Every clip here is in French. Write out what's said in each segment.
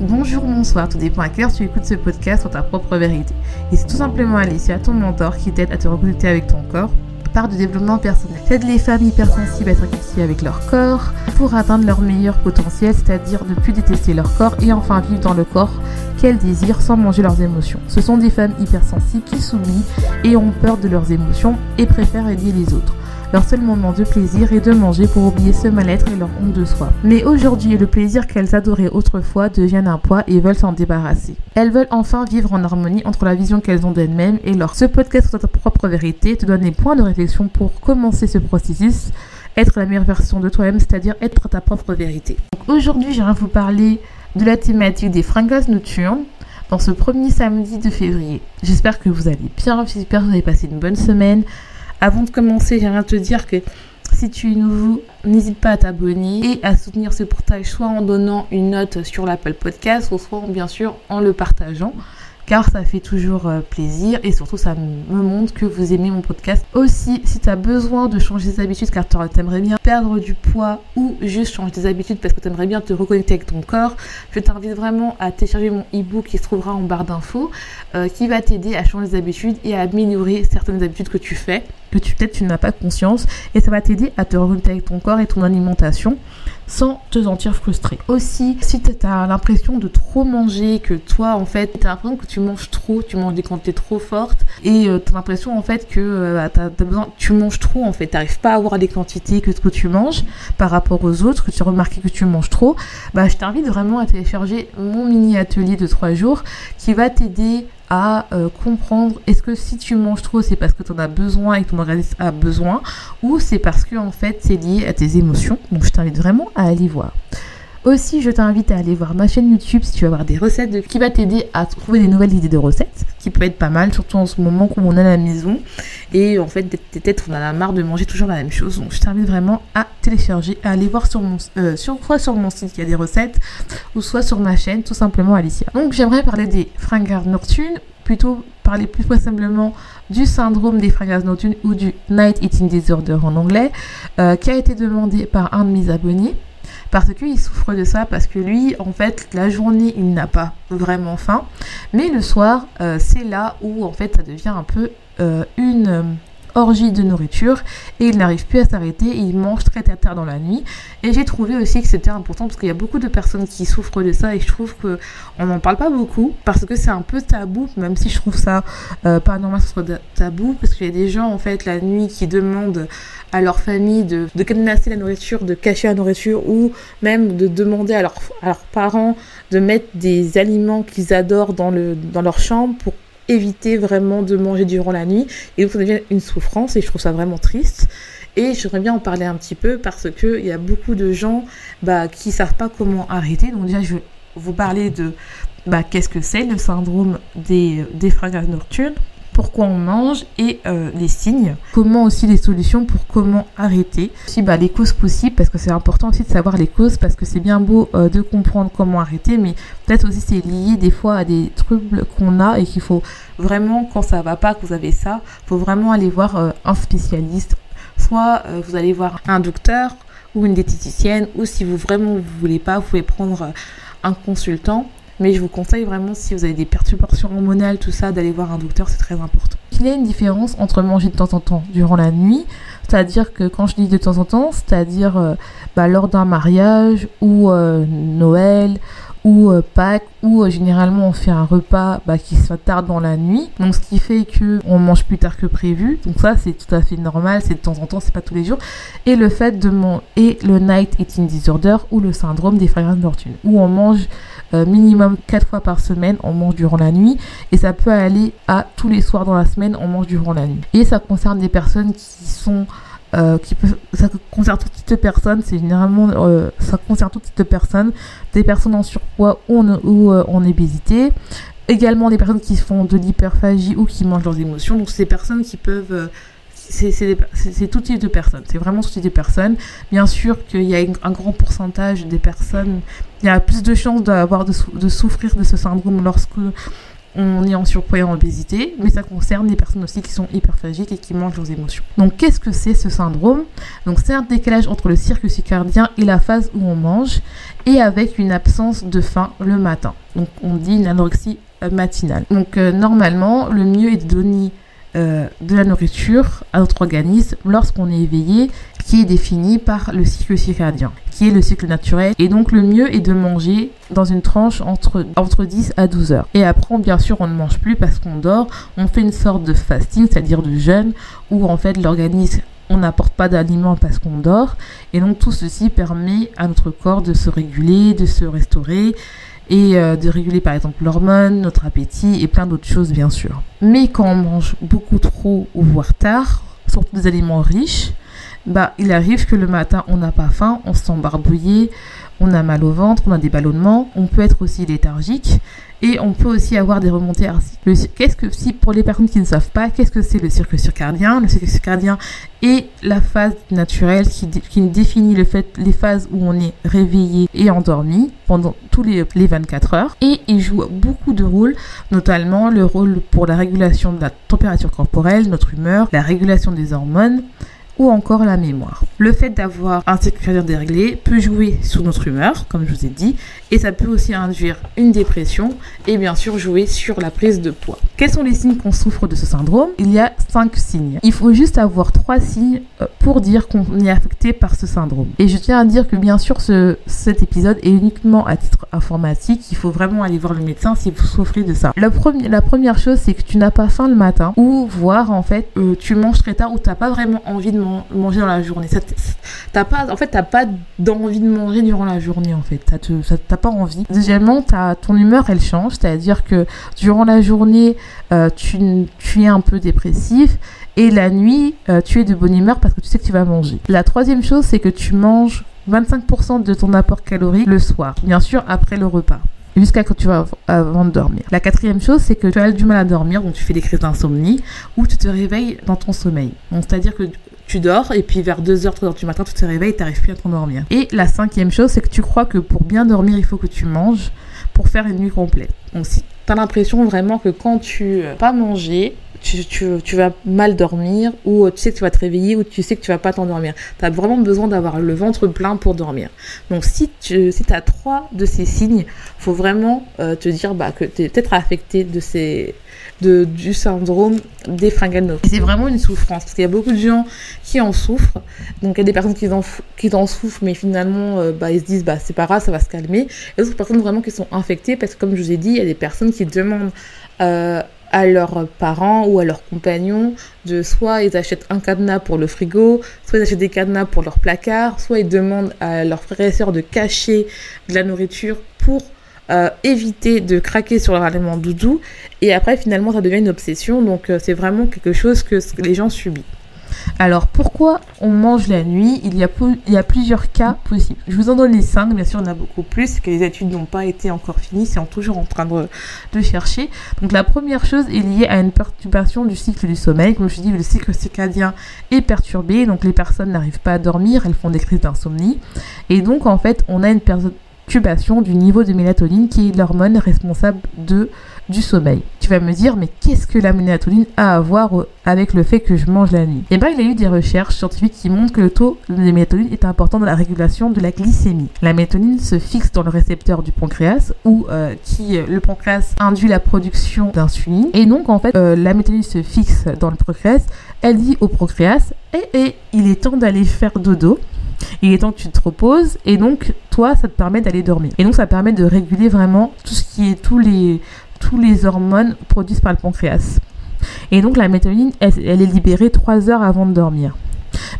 Bonjour, bonsoir, tout dépend à quelle tu écoutes ce podcast sur ta propre vérité. Et c'est tout simplement Alicia, ton mentor, qui t'aide à te reconnecter avec ton corps par du développement personnel. J'aide les femmes hypersensibles à être réconciliées avec leur corps pour atteindre leur meilleur potentiel, c'est-à-dire ne plus détester leur corps et enfin vivre dans le corps qu'elles désirent sans manger leurs émotions. Ce sont des femmes hypersensibles qui s'oublient et ont peur de leurs émotions et préfèrent aider les autres. Leur seul moment de plaisir est de manger pour oublier ce mal-être et leur honte de soi. Mais aujourd'hui, le plaisir qu'elles adoraient autrefois devient un poids et veulent s'en débarrasser. Elles veulent enfin vivre en harmonie entre la vision qu'elles ont d'elles-mêmes et leur. Ce podcast sur ta propre vérité te donne des points de réflexion pour commencer ce processus, être la meilleure version de toi-même, c'est-à-dire être ta propre vérité. Aujourd'hui, j'aimerais vous parler de la thématique des fringales nocturnes dans ce premier samedi de février. J'espère que vous allez bien, j'espère que vous avez passé une bonne semaine. Avant de commencer, j'aimerais te dire que si tu es nouveau, n'hésite pas à t'abonner et à soutenir ce portage soit en donnant une note sur l'Apple Podcast, soit bien sûr en le partageant car ça fait toujours euh, plaisir et surtout ça me montre que vous aimez mon podcast. Aussi, si tu as besoin de changer des habitudes car tu aimerais bien perdre du poids ou juste changer des habitudes parce que tu aimerais bien te reconnecter avec ton corps, je t'invite vraiment à télécharger mon e-book qui se trouvera en barre d'infos euh, qui va t'aider à changer des habitudes et à améliorer certaines habitudes que tu fais que tu peut-être tu n'as pas conscience et ça va t'aider à te reconnecter avec ton corps et ton alimentation sans te sentir frustré. Aussi, si tu as l'impression de trop manger, que toi en fait, tu as l'impression que tu manges trop, tu manges des quantités trop fortes et euh, tu as l'impression en fait que euh, as besoin, tu manges trop en fait, tu n'arrives pas à avoir des quantités que tu manges par rapport aux autres, que tu as remarqué que tu manges trop, bah je t'invite vraiment à télécharger mon mini atelier de 3 jours qui va t'aider à euh, comprendre est-ce que si tu manges trop c'est parce que tu en as besoin et que ton organisme a besoin ou c'est parce que en fait c'est lié à tes émotions. Donc je t'invite vraiment à aller voir. Aussi, je t'invite à aller voir ma chaîne YouTube si tu veux avoir des recettes qui va t'aider à trouver des nouvelles idées de recettes, qui peut être pas mal, surtout en ce moment où on est à la maison. Et en fait, peut-être on a la marre de manger toujours la même chose. Donc, je t'invite vraiment à télécharger, à aller voir sur mon, euh, soit sur mon site qui a des recettes, ou soit sur ma chaîne, tout simplement Alicia. Donc, j'aimerais parler des fringales nocturnes, plutôt parler plus précisément du syndrome des fringales nocturnes ou du night eating disorder en anglais, euh, qui a été demandé par un de mes abonnés parce qu'il souffre de ça, parce que lui, en fait, la journée, il n'a pas vraiment faim, mais le soir, euh, c'est là où, en fait, ça devient un peu euh, une orgie de nourriture et il n'arrive plus à s'arrêter, il mange très tard dans la nuit. Et j'ai trouvé aussi que c'était important parce qu'il y a beaucoup de personnes qui souffrent de ça et je trouve que on n'en parle pas beaucoup parce que c'est un peu tabou, même si je trouve ça euh, pas normal que ce soit tabou parce qu'il y a des gens en fait la nuit qui demandent à leur famille de, de la nourriture, de cacher la nourriture ou même de demander à, à leurs parents de mettre des aliments qu'ils adorent dans, dans leur chambre pour éviter vraiment de manger durant la nuit. Et donc ça devient une souffrance et je trouve ça vraiment triste. Et j'aimerais bien en parler un petit peu parce qu'il y a beaucoup de gens bah, qui savent pas comment arrêter. Donc déjà, je vais vous parler de bah, qu'est-ce que c'est le syndrome des, des nocturnes pourquoi on mange et euh, les signes. Comment aussi les solutions pour comment arrêter. Aussi bah, les causes possibles parce que c'est important aussi de savoir les causes parce que c'est bien beau euh, de comprendre comment arrêter mais peut-être aussi c'est lié des fois à des troubles qu'on a et qu'il faut vraiment quand ça va pas, que vous avez ça, faut vraiment aller voir euh, un spécialiste. Soit vous allez voir un docteur ou une diététicienne ou si vous vraiment vous voulez pas, vous pouvez prendre un consultant mais je vous conseille vraiment, si vous avez des perturbations hormonales, tout ça, d'aller voir un docteur, c'est très important. Il y a une différence entre manger de temps en temps durant la nuit, c'est-à-dire que quand je dis de temps en temps, c'est-à-dire euh, bah, lors d'un mariage ou euh, Noël ou euh, Pâques où généralement on fait un repas bah, qui se tarde dans la nuit. Donc ce qui fait que on mange plus tard que prévu. Donc ça c'est tout à fait normal c'est de temps en temps c'est pas tous les jours. Et le fait de manger et le night eating disorder ou le syndrome des frères fortune où on mange euh, minimum 4 fois par semaine, on mange durant la nuit. Et ça peut aller à tous les soirs dans la semaine, on mange durant la nuit. Et ça concerne des personnes qui sont... Euh, qui peut, ça concerne toutes de personnes, c'est généralement, euh, ça concerne toutes de personnes, des personnes en surpoids ou, ou en obésité, également des personnes qui font de l'hyperphagie ou qui mangent leurs émotions, donc c'est des personnes qui peuvent c'est tout type de personnes. C'est vraiment tout type de personnes. Bien sûr qu'il y a un grand pourcentage des personnes, il y a plus de chances d'avoir de, souffrir de ce syndrome lorsque on est en surpoids et en obésité, mais ça concerne les personnes aussi qui sont hyperphagiques et qui mangent leurs émotions. Donc qu'est-ce que c'est ce syndrome? Donc c'est un décalage entre le circuit circadien et la phase où on mange, et avec une absence de faim le matin. Donc on dit une anorexie euh, matinale. Donc euh, normalement, le mieux est de donner euh, de la nourriture à notre organisme lorsqu'on est éveillé, qui est défini par le cycle circadien, qui est le cycle naturel. Et donc le mieux est de manger dans une tranche entre, entre 10 à 12 heures. Et après, bien sûr, on ne mange plus parce qu'on dort. On fait une sorte de fasting, c'est-à-dire de jeûne, où en fait l'organisme on n'apporte pas d'aliments parce qu'on dort. Et donc tout ceci permet à notre corps de se réguler, de se restaurer et euh, de réguler par exemple l'hormone, notre appétit et plein d'autres choses bien sûr. Mais quand on mange beaucoup trop ou voire tard, surtout des aliments riches, bah il arrive que le matin on n'a pas faim, on se sent barbouillé, on a mal au ventre, on a des ballonnements, on peut être aussi léthargique et on peut aussi avoir des remontées. Qu'est-ce que, si pour les personnes qui ne savent pas, qu'est-ce que c'est le circuit circadien? Le circuit circadien est la phase naturelle qui, qui définit le fait, les phases où on est réveillé et endormi pendant tous les, les 24 heures. Et il joue beaucoup de rôles, notamment le rôle pour la régulation de la température corporelle, notre humeur, la régulation des hormones, ou encore la mémoire. Le fait d'avoir un cycle cardiaque déréglé peut jouer sur notre humeur, comme je vous ai dit, et ça peut aussi induire une dépression et bien sûr jouer sur la prise de poids. Quels sont les signes qu'on souffre de ce syndrome? Il y a cinq signes. Il faut juste avoir trois signes euh, pour dire qu'on est affecté par ce syndrome. Et je tiens à dire que bien sûr ce, cet épisode est uniquement à titre informatique. Il faut vraiment aller voir le médecin si vous souffrez de ça. La, la première chose c'est que tu n'as pas faim le matin ou voir en fait euh, tu manges très tard ou tu n'as pas vraiment envie de manger dans la journée. t'as pas, en fait, t'as pas d'envie de manger durant la journée, en fait. T'as pas envie. Deuxièmement, as, ton humeur, elle change. C'est-à-dire que durant la journée, euh, tu, es un peu dépressif. Et la nuit, euh, tu es de bonne humeur parce que tu sais que tu vas manger. La troisième chose, c'est que tu manges 25% de ton apport calorique le soir. Bien sûr, après le repas jusqu'à quand tu vas avant de dormir. La quatrième chose, c'est que tu as du mal à dormir, donc tu fais des crises d'insomnie, ou tu te réveilles dans ton sommeil. C'est-à-dire que tu dors et puis vers 2h, 3h du matin, tu te réveilles et tu n'arrives plus à t'endormir. Et la cinquième chose, c'est que tu crois que pour bien dormir, il faut que tu manges pour faire une nuit complète. Donc si tu as l'impression vraiment que quand tu n'as pas mangé, tu, vas mal dormir ou tu sais que tu vas te réveiller ou tu sais que tu vas pas t'endormir. Tu as vraiment besoin d'avoir le ventre plein pour dormir. Donc si tu si as trois de ces signes, faut vraiment euh, te dire bah, que tu es peut-être affecté de ces, de, du syndrome des fringales C'est vraiment une souffrance parce qu'il y a beaucoup de gens qui en souffrent. Donc il y a des personnes qui en, qui en souffrent, mais finalement euh, bah, ils se disent bah, c'est pas grave, ça va se calmer. Et d'autres personnes vraiment qui sont infectées parce que comme je vous ai dit, il y a des personnes qui demandent euh, à leurs parents ou à leurs compagnons de soit ils achètent un cadenas pour le frigo, soit ils achètent des cadenas pour leur placard, soit ils demandent à leurs frères et sœurs de cacher de la nourriture pour euh, éviter de craquer sur leur aliment doudou. Et après, finalement, ça devient une obsession. Donc, euh, c'est vraiment quelque chose que les gens subissent. Alors, pourquoi on mange la nuit? Il y, a, plusieurs cas possibles. Je vous en donne les cinq, bien sûr, il y en a beaucoup plus, que les études n'ont pas été encore finies, c'est toujours en train de, de, chercher. Donc, la première chose est liée à une perturbation du cycle du sommeil. Comme je dis, le cycle circadien est perturbé, donc les personnes n'arrivent pas à dormir, elles font des crises d'insomnie. Et donc, en fait, on a une du niveau de mélatonine qui est l'hormone responsable de du sommeil. Tu vas me dire, mais qu'est-ce que la mélatonine a à voir avec le fait que je mange la nuit? Eh bien, il y a eu des recherches scientifiques qui montrent que le taux de mélatonine est important dans la régulation de la glycémie. La mélatonine se fixe dans le récepteur du pancréas, où euh, qui, euh, le pancréas induit la production d'insuline. Et donc, en fait, euh, la mélatonine se fixe dans le pancréas, elle dit au pancréas, et, et il est temps d'aller faire dodo. Il est temps que tu te reposes et donc ça te permet d'aller dormir. Et donc ça permet de réguler vraiment tout ce qui est tous les tous les hormones produites par le pancréas. Et donc la mélatonine, elle, est libérée 3 heures avant de dormir.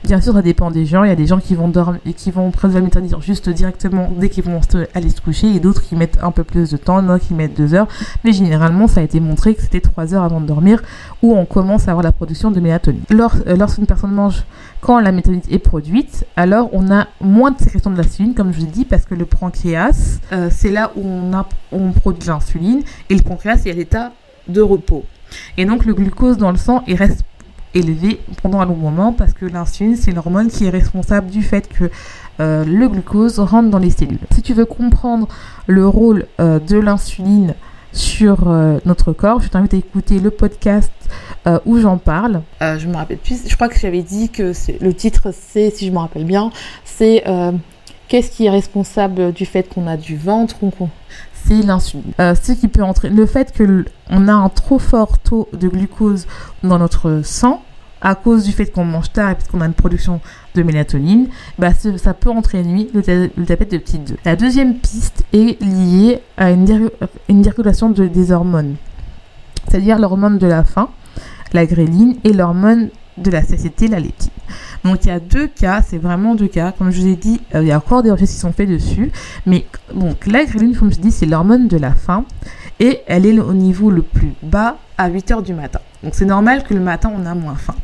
Bien sûr, ça dépend des gens. Il y a des gens qui vont dormir et qui vont prendre la mélatonine juste directement dès qu'ils vont aller se coucher, et d'autres qui mettent un peu plus de temps, d'autres qui mettent 2 heures. Mais généralement, ça a été montré que c'était 3 heures avant de dormir où on commence à avoir la production de mélatonine. Euh, lorsqu'une personne mange quand la mélatonine est produite, alors on a moins de sécrétion de l'insuline, comme je l'ai dit, parce que le pancréas, euh, c'est là où on, on produit l'insuline, et le pancréas est à l'état de repos. Et donc le glucose dans le sang il reste élevé pendant un long moment parce que l'insuline, c'est l'hormone qui est responsable du fait que euh, le glucose rentre dans les cellules. Si tu veux comprendre le rôle euh, de l'insuline sur euh, notre corps. Je t'invite à écouter le podcast où j'en parle. Je me rappelle plus. Je crois que j'avais dit que le titre, c'est, si je me rappelle bien, c'est qu'est-ce qui est responsable du fait qu'on a du ventre ou qu'on c'est l'insuline. ce qui peut entrer, le fait que on a un trop fort taux de glucose dans notre sang à cause du fait qu'on mange tard et qu'on a une production de mélatonine, bah ça peut entraîner le, diabète de type 2. La deuxième piste est liée à une, une dérégulation de, des hormones, c'est-à-dire l'hormone de la faim, la gréline, et l'hormone de la satiété, la leptine. Donc il y a deux cas, c'est vraiment deux cas. Comme je vous ai dit, euh, il y a encore des recherches qui sont faites dessus. Mais donc la gréline, comme je dis, c'est l'hormone de la faim et elle est au niveau le plus bas à 8 heures du matin. Donc c'est normal que le matin on a moins faim.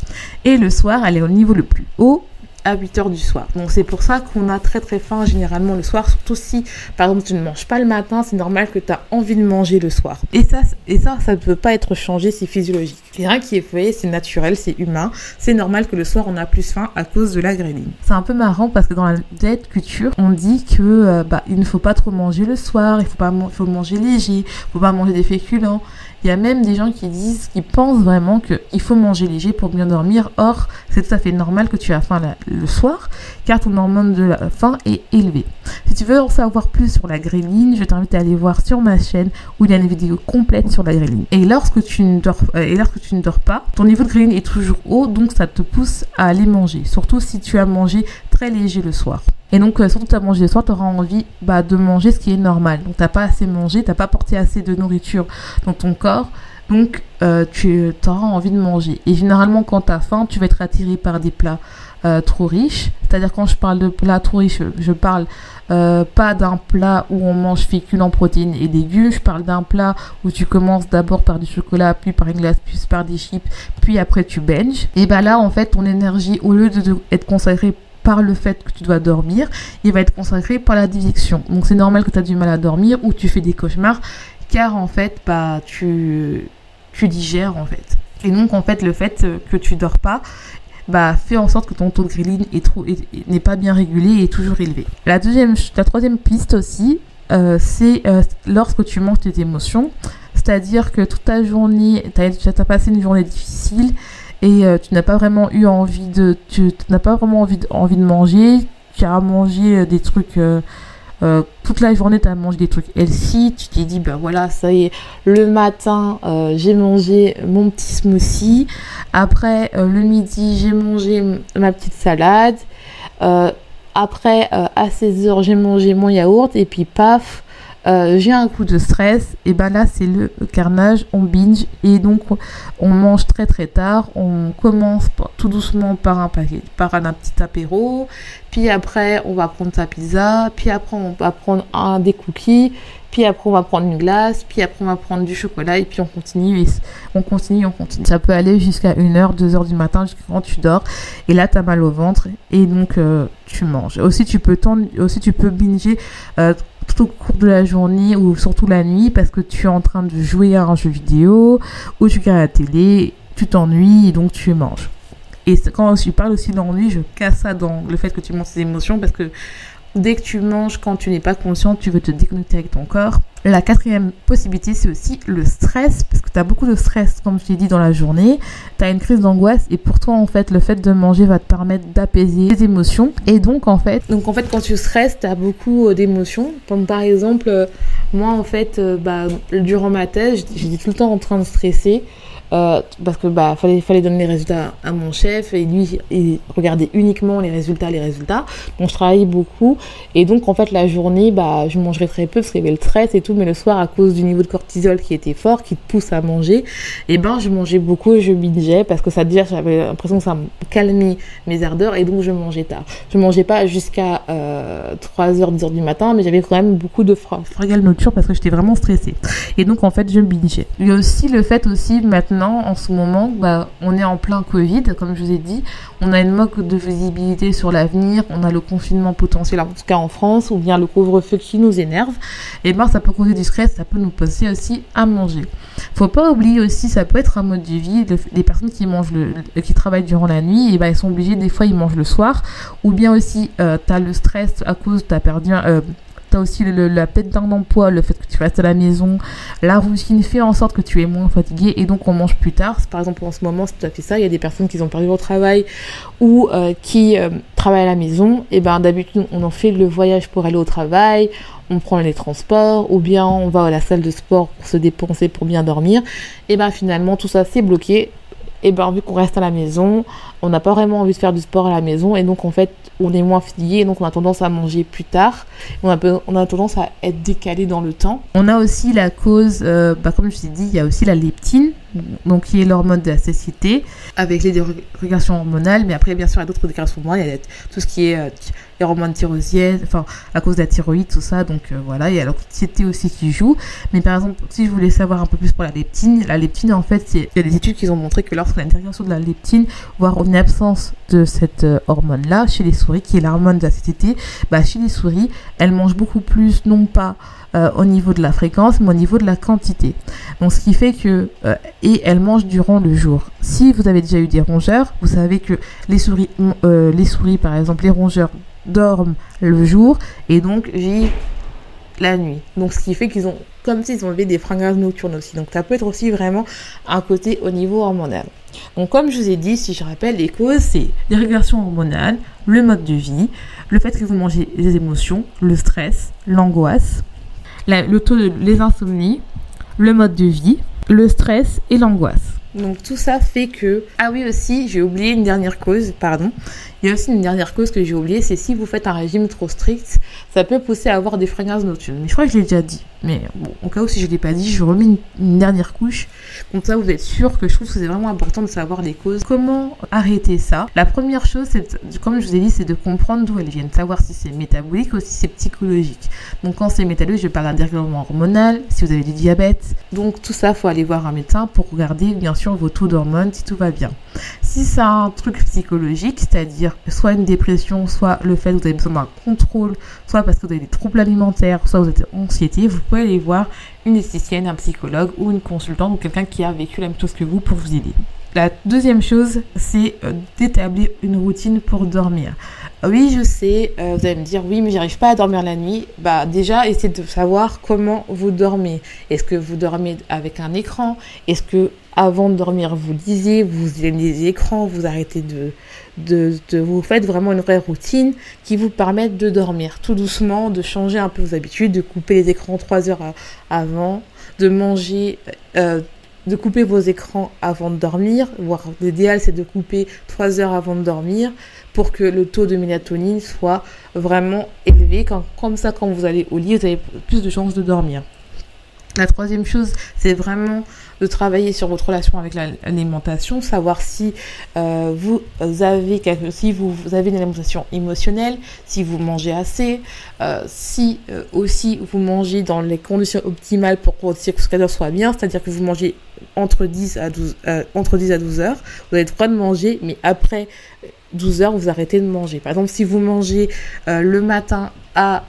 Et le soir, elle est au niveau le plus haut à 8 heures du soir. Donc c'est pour ça qu'on a très très faim généralement le soir, surtout si par exemple tu ne manges pas le matin, c'est normal que tu as envie de manger le soir. Et ça, et ça, ça ne peut pas être changé, c'est physiologique. C'est rien qui est fait, c'est naturel, c'est humain. C'est normal que le soir on a plus faim à cause de la gréline. C'est un peu marrant parce que dans la diète culture, on dit que euh, bah, il ne faut pas trop manger le soir, il faut pas manger léger, il faut pas manger des féculents. Il y a même des gens qui disent, qui pensent vraiment qu'il faut manger léger pour bien dormir. Or, c'est tout à fait normal que tu aies faim le soir, car ton hormone de la faim est élevée. Si tu veux en savoir plus sur la gréline, je t'invite à aller voir sur ma chaîne où il y a une vidéo complète sur la gréline. Et lorsque tu ne dors, euh, pas, ton niveau de gréline est toujours haut, donc ça te pousse à aller manger. Surtout si tu as mangé très léger le soir. Et donc, euh, surtout, tu as mangé le soir, tu auras envie bah, de manger ce qui est normal. Donc, tu pas assez mangé, tu pas porté assez de nourriture dans ton corps. Donc, euh, tu auras envie de manger. Et généralement, quand tu as faim, tu vas être attiré par des plats euh, trop riches. C'est-à-dire, quand je parle de plats trop riches, je parle pas d'un plat où on mange féculents, protéines et légumes. Je parle d'un plat où tu commences d'abord par du chocolat, puis par une glace, puis par des chips, puis après tu benches. Et bah là, en fait, ton énergie, au lieu de, être consacrée par le fait que tu dois dormir, il va être consacré par la digestion. Donc c'est normal que tu as du mal à dormir ou tu fais des cauchemars car en fait bah tu tu digères en fait. Et donc en fait le fait que tu dors pas bah fait en sorte que ton taux de trop n'est pas bien régulé et est toujours élevé. La deuxième la troisième piste aussi euh, c'est euh, lorsque tu manges tes émotions, c'est-à-dire que toute ta journée, tu as, passé une journée difficile et euh, tu n'as pas vraiment eu envie de tu, n'as pas vraiment envie manger tu as mangé euh, des trucs euh, toute la journée tu as mangé des trucs healthy tu t'es dit ben voilà ça y est le matin j'ai mangé mon petit smoothie. Après le midi j'ai mangé ma petite salade. Après à 16h j'ai mangé mon yaourt et puis paf euh, j'ai un coup de stress, et ben là c'est le carnage, on binge et donc on mange très très tard. On commence tout doucement par un paquet, par un, petit apéro, puis après on va prendre sa pizza, puis après on va prendre un des cookies, puis après on va prendre une glace, puis après on va prendre du chocolat et puis on continue on continue, on continue. Ça peut aller jusqu'à 1h, 2h du matin jusqu'à quand tu dors et là tu as mal au ventre et donc euh, tu manges. Aussi tu peux aussi tu peux binger euh, tout au cours de la journée ou surtout la nuit parce que tu es en train de jouer à un jeu vidéo ou tu regardes la télé, tu t'ennuies et donc tu manges. Et quand je parle aussi d'ennui, je casse ça dans le fait que tu manges tes émotions parce que dès que tu manges, quand tu n'es pas conscient, tu veux te déconnecter avec ton corps. La quatrième possibilité, c'est aussi le stress, parce que tu as beaucoup de stress, comme je t'ai dit, dans la journée. Tu as une crise d'angoisse, et pour toi, en fait, le fait de manger va te permettre d'apaiser tes émotions. Et donc, en fait... Donc, en fait, quand tu stresses, tu as beaucoup euh, d'émotions. Comme par exemple, euh, moi, en fait, euh, bah, durant ma thèse, j'étais tout le temps en train de stresser. Euh, parce que bah fallait fallait donner les résultats à mon chef et lui il regardait uniquement les résultats les résultats. Donc je travaillais beaucoup. Et donc en fait la journée bah je mangerais très peu parce qu'il y avait le stress et tout. Mais le soir à cause du niveau de cortisol qui était fort qui te pousse à manger et ben je mangeais beaucoup je bingeais parce que ça dire j'avais l'impression que ça me calmait mes ardeurs et donc je mangeais tard. Je mangeais pas jusqu'à euh, 3h 10h du matin mais j'avais quand même beaucoup de fragile nourriture parce que j'étais vraiment stressée. Et donc en fait je bingeais. Il y a aussi le fait aussi maintenant en ce moment, bah, on est en plein Covid, comme je vous ai dit. On a une manque de visibilité sur l'avenir. On a le confinement potentiel, en tout cas en France, ou bien le couvre-feu qui nous énerve. Et ben, ça peut causer du stress, ça peut nous pousser aussi à manger. Faut pas oublier aussi, ça peut être un mode de vie. Les personnes qui mangent qui travaillent durant la nuit, et ben, ils sont obligés, des fois, ils mangent le soir. Ou bien aussi, euh, tu as le stress à cause, tu as perdu, euh, tu as aussi le, la d'un emploi, le fait que tu restes à la maison, la routine fait en sorte que tu es moins fatigué et donc on mange plus tard. Par exemple, en ce moment, c'est tout à fait ça. Il y a des personnes qui ont perdu leur travail ou euh, qui euh, travaillent à la maison. Et ben d'habitude, on en fait le voyage pour aller au travail, on prend les transports ou bien on va à la salle de sport pour se dépenser pour bien dormir. Et ben finalement, tout ça c'est bloqué et ben vu qu'on reste à la maison, on n'a pas vraiment envie de faire du sport à la maison et donc en fait on est moins fatigué et donc on a tendance à manger plus tard. On a, on a tendance à être décalé dans le temps. On a aussi la cause, euh, bah, comme je t'ai dit, il y a aussi la leptine, donc qui est l'hormone de la cécité, avec les dérégulations hormonales, mais après bien sûr il y a d'autres déclarations hormonales, il y a tout ce qui est euh, les hormones thyroïdiennes, enfin à cause de la thyroïde, tout ça, donc euh, voilà, il y a l'anxiété aussi qui joue. Mais par exemple, si je voulais savoir un peu plus pour la leptine, la leptine en fait, il y a des études qui ont montré que lorsqu'on a une dérégulation de la leptine, voire une absence de cette euh, hormone-là chez les souris, qui est l'hormone de la satiété, bah, chez les souris, elles mangent beaucoup plus, non pas euh, au niveau de la fréquence, mais au niveau de la quantité. Donc ce qui fait que et elles mangent durant le jour. Si vous avez déjà eu des rongeurs, vous savez que les souris, les souris par exemple, les rongeurs dorment le jour et donc vivent la nuit. Donc ce qui fait qu'ils ont comme s'ils ont des fringales nocturnes aussi. Donc ça peut être aussi vraiment un côté au niveau hormonal. Donc comme je vous ai dit, si je rappelle, les causes, c'est les régulations hormonales, le mode de vie, le fait que vous mangez des émotions, le stress, l'angoisse, le taux de les insomnies, le mode de vie, le stress et l'angoisse. Donc tout ça fait que... Ah oui aussi, j'ai oublié une dernière cause, pardon. Il y a aussi une dernière cause que j'ai oubliée, c'est si vous faites un régime trop strict, ça peut pousser à avoir des fringales nocturnes. Mais je crois que je l'ai déjà dit. Mais bon, au cas où si je ne l'ai pas dit, je remets une, dernière couche. Comme ça, vous êtes sûr que je trouve que c'est vraiment important de savoir les causes. Comment arrêter ça? La première chose, c'est, comme je vous ai dit, c'est de comprendre d'où elles viennent. Savoir si c'est métabolique ou si c'est psychologique. Donc quand c'est métabolique, je parle d'un dérèglement hormonal, si vous avez du diabète. Donc tout ça, il faut aller voir un médecin pour regarder bien sûr vos taux d'hormones, si tout va bien. Si c'est un truc psychologique, c'est-à-dire soit une dépression, soit le fait que vous avez besoin d'un contrôle, soit parce que vous avez des troubles alimentaires, soit vous êtes anxiété, vous pouvez aller voir une esthéticienne, un psychologue ou une consultante ou quelqu'un qui a vécu la même chose que vous pour vous aider. La deuxième chose, c'est euh, d'établir une routine pour dormir. Oui, je sais, euh, vous allez me dire, oui, mais j'arrive pas à dormir la nuit. Bah, déjà, essayez de savoir comment vous dormez. Est-ce que vous dormez avec un écran? Est-ce que avant de dormir, vous lisez, vous aimez les écrans, vous arrêtez de, de, de, vous faites vraiment une vraie routine qui vous permette de dormir tout doucement, de changer un peu vos habitudes, de couper les écrans trois heures avant, de manger euh, de couper vos écrans avant de dormir, voire l'idéal c'est de couper 3 heures avant de dormir pour que le taux de mélatonine soit vraiment élevé. comme ça, quand vous allez au lit, vous avez plus de chances de dormir. La troisième chose, c'est vraiment de travailler sur votre relation avec l'alimentation, savoir si euh, vous avez si vous, avez une alimentation émotionnelle, si vous mangez assez, euh, si euh, aussi vous mangez dans les conditions optimales pour que votre cycle soit bien, c'est-à-dire que vous mangez entre 10 à 12 entre 10 à 12 heures, vous avez le droit de manger, mais après 12 heures, vous arrêtez de manger. Par exemple, si vous mangez le matin à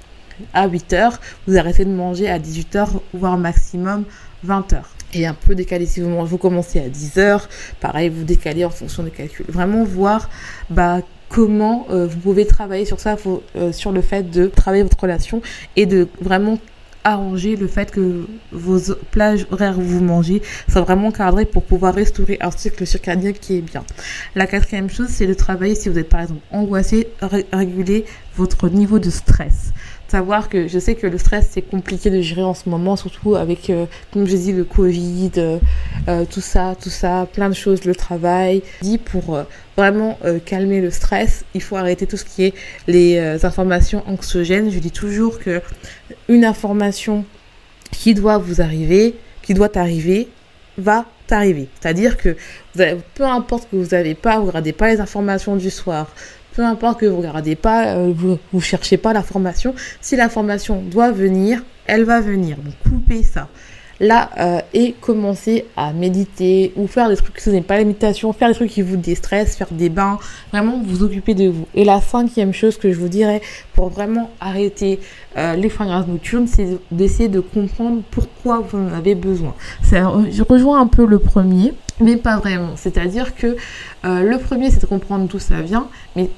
à 8 heures, vous arrêtez de manger à 18 heures, voire maximum 20 heures. Et un peu décalé si vous, commencez à 10 heures, pareil, vous décalez en fonction des calculs. Vraiment voir bah, comment euh, vous pouvez travailler sur ça, euh, sur le fait de travailler votre relation et de vraiment arranger le fait que vos plages horaires où vous mangez soient vraiment cadrées pour pouvoir restaurer un cycle circadien qui est bien. La quatrième chose, c'est de travailler si vous êtes par exemple angoissé, réguler votre niveau de stress savoir que je sais que le stress c'est compliqué de gérer en ce moment, surtout avec, euh, comme je dis, le Covid, euh, euh, tout ça, tout ça, plein de choses, le travail. Dit pour vraiment calmer le stress, il faut arrêter tout ce qui est les informations anxiogènes. Je dis toujours que une information qui doit vous arriver, qui doit arriver, va t'arriver. C'est-à-dire que peu importe que vous n'avez pas, vous regardez pas les informations du soir, peu importe que vous regardez pas, euh, vous, vous cherchez pas la formation. Si la formation doit venir, elle va venir. Donc coupez ça. Là, euh, et commencer à méditer ou faire des trucs, si vous pas la méditation, faire des trucs qui vous déstressent, faire des bains, vraiment vous occuper de vous. Et la cinquième chose que je vous dirais pour vraiment arrêter euh, les fragrances nocturnes, c'est d'essayer de comprendre pourquoi vous en avez besoin. Je rejoins un peu le premier, mais pas vraiment. C'est-à-dire que le premier, c'est de comprendre d'où ça vient, mais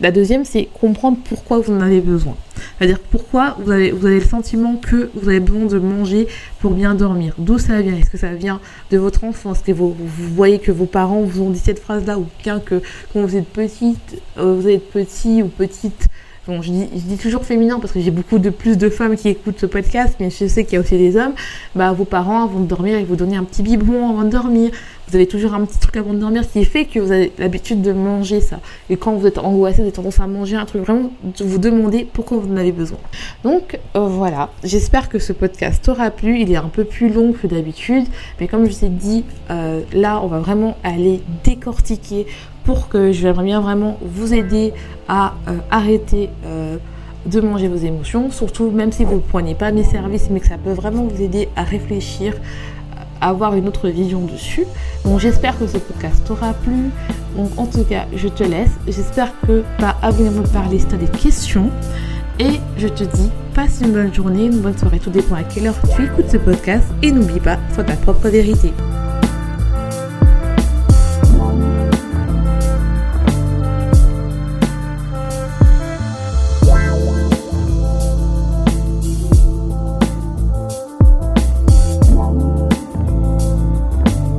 la deuxième, c'est comprendre pourquoi vous en avez besoin. C'est-à-dire pourquoi vous avez, vous avez le sentiment que vous avez besoin de manger pour bien dormir. D'où ça vient? Est-ce que ça vient de votre enfance? Que vous, vous, voyez que vos parents vous ont dit cette phrase-là ou bien que quand vous êtes petite, euh, vous êtes petit ou petite, Bon, je dis, toujours féminin parce que j'ai beaucoup de plus de femmes qui écoutent ce podcast, mais je sais qu'il y a aussi des hommes. Bah, vos parents, avant de dormir, ils vous donnent un petit biberon avant de dormir. Vous avez toujours un petit truc avant de dormir, ce qui fait que vous avez l'habitude de manger ça. Et quand vous êtes angoissé, vous avez tendance à manger un truc, vraiment, vous demandez pourquoi vous en avez besoin. Donc euh, voilà, j'espère que ce podcast t'aura plu. Il est un peu plus long que d'habitude, mais comme je vous ai dit, euh, là, on va vraiment aller décortiquer pour que je vais bien vraiment vous aider à euh, arrêter de manger vos émotions, surtout même si vous ne prenez pas mes services, mais que ça peut vraiment vous aider à réfléchir, avoir une autre vision dessus. Donc j'espère que ce podcast t'aura plu. En tout cas, je te laisse. J'espère que as à me parler si tu as des questions. Et je te dis, passe une bonne journée, une bonne soirée, tout dépend à quelle heure tu écoutes ce podcast. Et n'oublie pas, sois ta propre vérité.